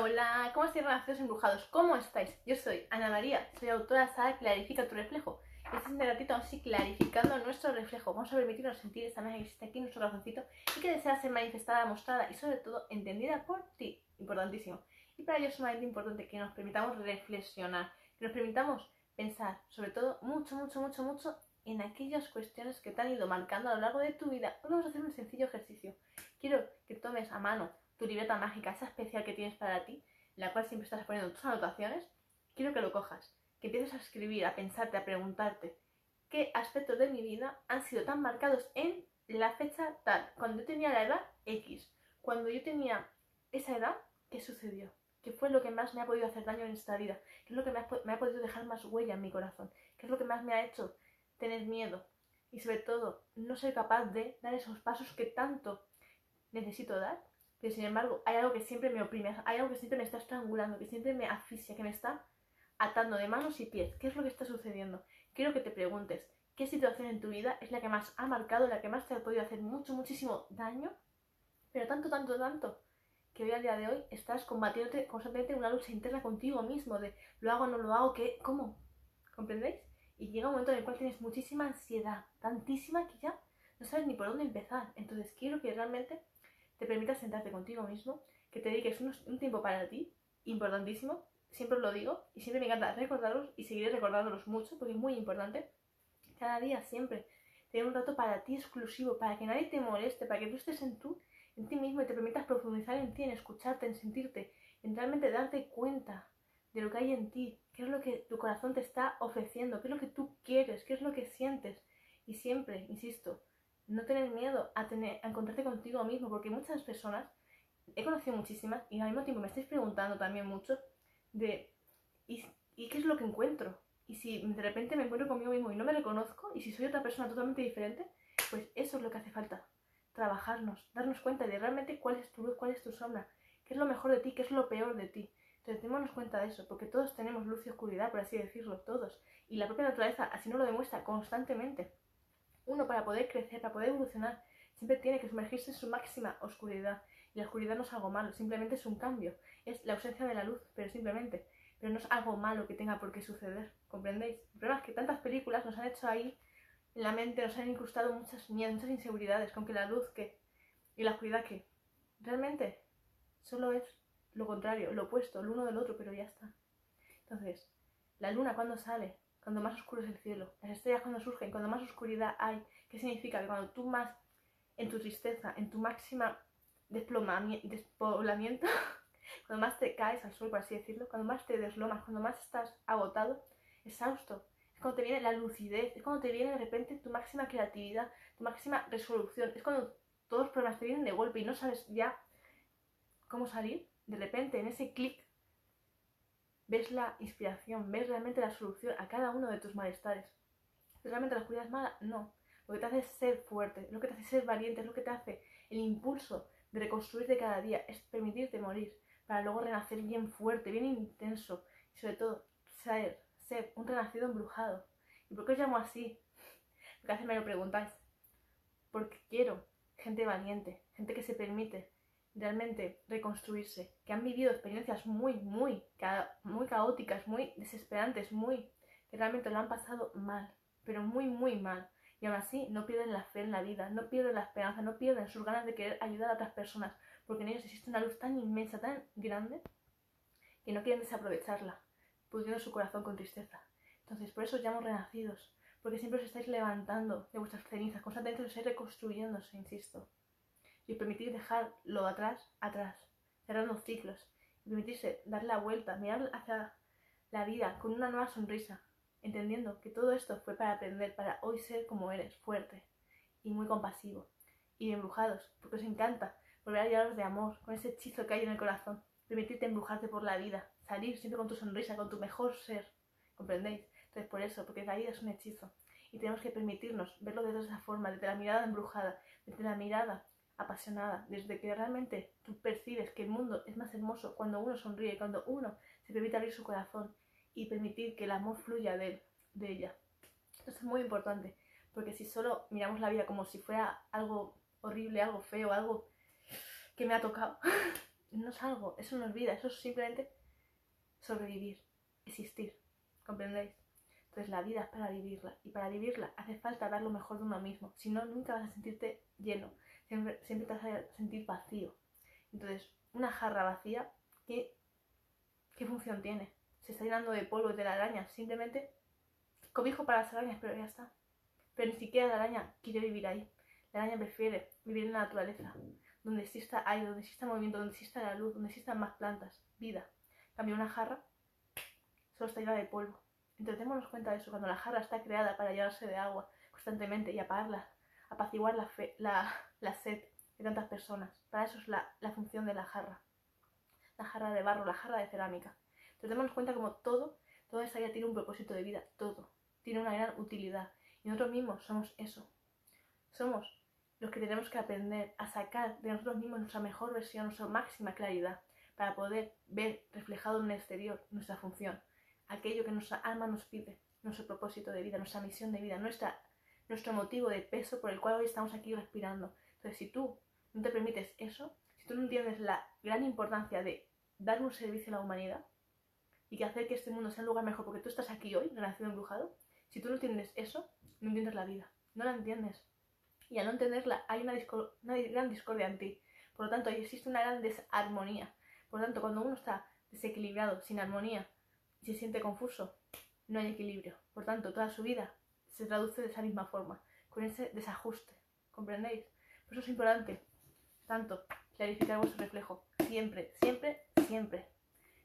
Hola, ¿cómo estáis renacidos embrujados? ¿Cómo estáis? Yo soy Ana María, soy autora de Sara Clarifica tu reflejo. Este es un ratito así clarificando nuestro reflejo. Vamos a permitirnos sentir esta magia que existe aquí en nuestro corazoncito y que desea ser manifestada, mostrada y sobre todo entendida por ti. Importantísimo. Y para ello es sumamente importante que nos permitamos reflexionar, que nos permitamos pensar, sobre todo mucho, mucho, mucho, mucho en aquellas cuestiones que te han ido marcando a lo largo de tu vida. Hoy vamos a hacer un sencillo ejercicio. Quiero que tomes a mano tu libreta mágica, esa especial que tienes para ti, en la cual siempre estás poniendo tus anotaciones, quiero que lo cojas, que empieces a escribir, a pensarte, a preguntarte qué aspectos de mi vida han sido tan marcados en la fecha tal, cuando yo tenía la edad X, cuando yo tenía esa edad, ¿qué sucedió? ¿Qué fue lo que más me ha podido hacer daño en esta vida? ¿Qué es lo que me ha, me ha podido dejar más huella en mi corazón? ¿Qué es lo que más me ha hecho tener miedo? Y sobre todo, no ser capaz de dar esos pasos que tanto necesito dar pero sin embargo hay algo que siempre me oprime, hay algo que siempre me está estrangulando, que siempre me asfixia, que me está atando de manos y pies. ¿Qué es lo que está sucediendo? Quiero que te preguntes, ¿qué situación en tu vida es la que más ha marcado, la que más te ha podido hacer mucho, muchísimo daño? Pero tanto, tanto, tanto, que hoy al día de hoy estás combatiéndote constantemente una lucha interna contigo mismo, de lo hago, no lo hago, ¿qué? ¿Cómo? ¿Comprendéis? Y llega un momento en el cual tienes muchísima ansiedad, tantísima que ya no sabes ni por dónde empezar. Entonces quiero que realmente te permitas sentarte contigo mismo, que te dediques un, tiempo para ti, importantísimo, siempre lo digo, y siempre me encanta recordaros y seguiré recordándolos mucho, porque es muy importante, cada día, siempre, tener un rato para ti exclusivo, para que nadie te moleste, para que tú estés en tú, en ti mismo y te permitas profundizar en ti, en escucharte, en sentirte, en realmente darte cuenta de lo que hay en ti, qué es lo que tu corazón te está ofreciendo, qué es lo que tú quieres, qué es lo que sientes. Y siempre, insisto, no tener miedo a, tener, a encontrarte contigo mismo, porque muchas personas, he conocido muchísimas, y al mismo tiempo me estáis preguntando también mucho de, ¿y, qué es lo que encuentro? Y si de repente me encuentro conmigo mismo y no me reconozco, y si soy otra persona totalmente diferente, pues eso es lo que hace falta. Trabajarnos, darnos cuenta de realmente cuál es tu luz, cuál es tu sombra, qué es lo mejor de ti, qué es lo peor de ti. Entonces, démonos cuenta de eso, porque todos tenemos luz y oscuridad, por así decirlo, todos. Y la propia naturaleza así nos lo demuestra constantemente. Uno para poder crecer, para poder evolucionar, siempre tiene que sumergirse en su máxima oscuridad. Y la oscuridad no es algo malo, simplemente es un cambio. Es la ausencia de la luz, pero simplemente. Pero no es algo malo que tenga por qué suceder, ¿comprendéis? El problema es que tantas películas nos han hecho ahí en la mente, nos han incrustado muchas miedos, muchas inseguridades, con que la luz que y la oscuridad que realmente solo es lo contrario, lo opuesto, el uno del otro, pero ya está. Entonces, la luna cuando sale, cuando más oscuro es el cielo. Las estrellas cuando surgen, cuando más oscuridad hay. ¿Qué significa? Que cuando tú más, en tu tristeza, en tu máxima despoblamiento, cuando más te caes al suelo, por así decirlo, cuando más te deslomas, cuando más estás agotado, exhausto, es cuando te viene la lucidez, es cuando te viene de repente tu máxima creatividad, tu máxima resolución, es cuando todos los problemas te vienen de golpe y no sabes ya cómo salir, de repente en ese clic ves la inspiración, ves realmente la solución a cada uno de tus malestares. ¿Realmente la oscuridad es mala? No. Lo que te hace es ser fuerte, lo que te hace ser valiente, es lo que te hace el impulso de reconstruirte cada día, es permitirte morir para luego renacer bien fuerte, bien intenso y sobre todo ser, ser un renacido embrujado. ¿Y por qué os llamo así? Porque a veces me lo preguntáis. Porque quiero gente valiente, gente que se permite realmente reconstruirse, que han vivido experiencias muy, muy, muy caóticas, muy desesperantes, muy, que realmente lo han pasado mal, pero muy, muy mal. Y aún así no pierden la fe en la vida, no pierden la esperanza, no pierden sus ganas de querer ayudar a otras personas, porque en ellos existe una luz tan inmensa, tan grande, que no quieren desaprovecharla, pudiendo su corazón con tristeza. Entonces, por eso os llamo renacidos, porque siempre os estáis levantando de vuestras cenizas, constantemente os estáis reconstruyéndose, insisto y permitir dejarlo atrás, atrás, cerrar los ciclos, y permitirse dar la vuelta, mirar hacia la vida con una nueva sonrisa, entendiendo que todo esto fue para aprender, para hoy ser como eres, fuerte y muy compasivo, y embrujados, porque os encanta volver a llenaros de amor, con ese hechizo que hay en el corazón, permitirte embrujarte por la vida, salir siempre con tu sonrisa, con tu mejor ser, ¿comprendéis? Entonces por eso, porque la vida es un hechizo, y tenemos que permitirnos verlo de esa forma, desde la mirada embrujada, desde la mirada apasionada, desde que realmente tú percibes que el mundo es más hermoso cuando uno sonríe, cuando uno se permite abrir su corazón y permitir que el amor fluya de de ella. Esto es muy importante, porque si solo miramos la vida como si fuera algo horrible, algo feo, algo que me ha tocado, no es algo, eso no es vida, eso es simplemente sobrevivir, existir, ¿comprendéis? Entonces la vida es para vivirla y para vivirla hace falta dar lo mejor de uno mismo, si no nunca vas a sentirte lleno, siempre, siempre te vas a sentir vacío. Entonces una jarra vacía, ¿qué, qué función tiene? Se está llenando de polvo de la araña, simplemente cobijo para las arañas, pero ya está. Pero ni siquiera la araña quiere vivir ahí. La araña prefiere vivir en la naturaleza, donde exista aire, donde exista movimiento, donde exista la luz, donde existan más plantas, vida. Cambio una jarra, solo está llena de polvo. Entonces démonos cuenta de eso, cuando la jarra está creada para llenarse de agua constantemente y apagarla, apaciguar la, la, la, sed de tantas personas. Para eso es la, la, función de la jarra. La jarra de barro, la jarra de cerámica. Entonces démonos cuenta como todo, toda esa vida tiene un propósito de vida, todo. Tiene una gran utilidad. Y nosotros mismos somos eso. Somos los que tenemos que aprender a sacar de nosotros mismos nuestra mejor versión, nuestra máxima claridad, para poder ver reflejado en el exterior nuestra función aquello que nuestra alma nos pide, nuestro propósito de vida, nuestra misión de vida, nuestra, nuestro motivo de peso por el cual hoy estamos aquí respirando. Entonces, si tú no te permites eso, si tú no entiendes la gran importancia de dar un servicio a la humanidad y que hacer que este mundo sea un lugar mejor porque tú estás aquí hoy, renacido embrujado, si tú no entiendes eso, no entiendes la vida, no la entiendes. Y al no entenderla, hay una, una gran discordia en ti. Por lo tanto, ahí existe una gran desarmonía. Por lo tanto, cuando uno está desequilibrado, sin armonía, y se siente confuso, no hay equilibrio. Por tanto, toda su vida se traduce de esa misma forma, con ese desajuste. ¿Comprendéis? Eso es importante, tanto, clarificar vuestro reflejo. Siempre, siempre, siempre.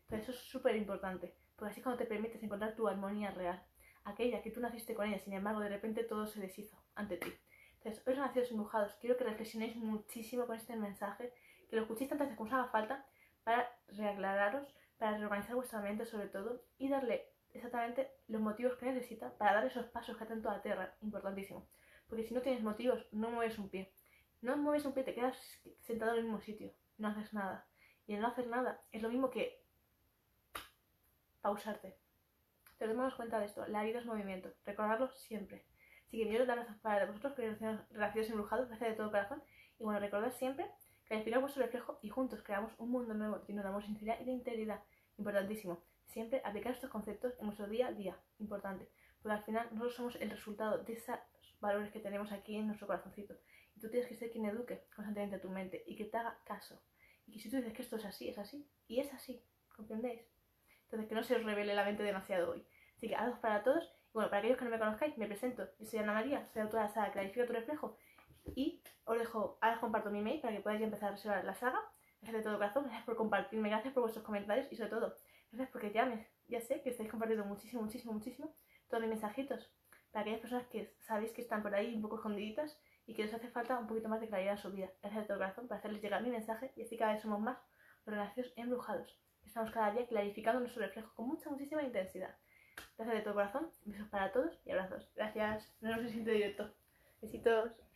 Pero eso es súper importante, porque así es cuando te permites encontrar tu armonía real. Aquella que tú naciste con ella, sin embargo, de repente todo se deshizo ante ti. Entonces, hoy nacidos embujados, quiero que reflexionéis muchísimo con este mensaje, que lo escuchéis tantas veces como os haga falta para reaclararos para reorganizar vuestra mente sobre todo y darle exactamente los motivos que necesita para dar esos pasos que tanto aterran, importantísimo. Porque si no tienes motivos, no mueves un pie. No mueves un pie, te quedas sentado en el mismo sitio, no haces nada. Y el no hacer nada es lo mismo que pausarte. Pero démonos cuenta de esto, la vida es movimiento, recordarlo siempre. Así que dar las para vosotros que relaciones embrujados, gracias de todo corazón. Y bueno, recordad siempre Clarificar vuestro reflejo y juntos creamos un mundo nuevo lleno de amor, sinceridad y de integridad. Importantísimo. Siempre aplicar estos conceptos en nuestro día a día. Importante. Porque al final nosotros somos el resultado de esos valores que tenemos aquí en nuestro corazoncito. Tú tienes que ser quien eduque constantemente a tu mente y que te haga caso. Y que si tú dices que esto es así, es así. Y es así. ¿Comprendéis? Entonces que no se os revele la mente demasiado hoy. Así que adiós para todos. Y bueno, para aquellos que no me conozcáis, me presento. Yo soy Ana María, soy autora de la Clarifica tu reflejo y os dejo, ahora os comparto mi mail para que podáis empezar a reservar la saga. Gracias de todo corazón, gracias por compartirme, gracias por vuestros comentarios y sobre todo, gracias porque ya, me, ya sé que estáis compartiendo muchísimo, muchísimo, muchísimo todos mis mensajitos. Para aquellas personas que sabéis que están por ahí un poco escondiditas y que les hace falta un poquito más de claridad en su vida. Gracias de todo corazón para hacerles llegar mi mensaje y así cada vez somos más los renacidos embrujados. Estamos cada día clarificando nuestro reflejo con mucha, muchísima intensidad. Gracias de todo corazón, besos para todos y abrazos. Gracias, no nos siento directo. Besitos.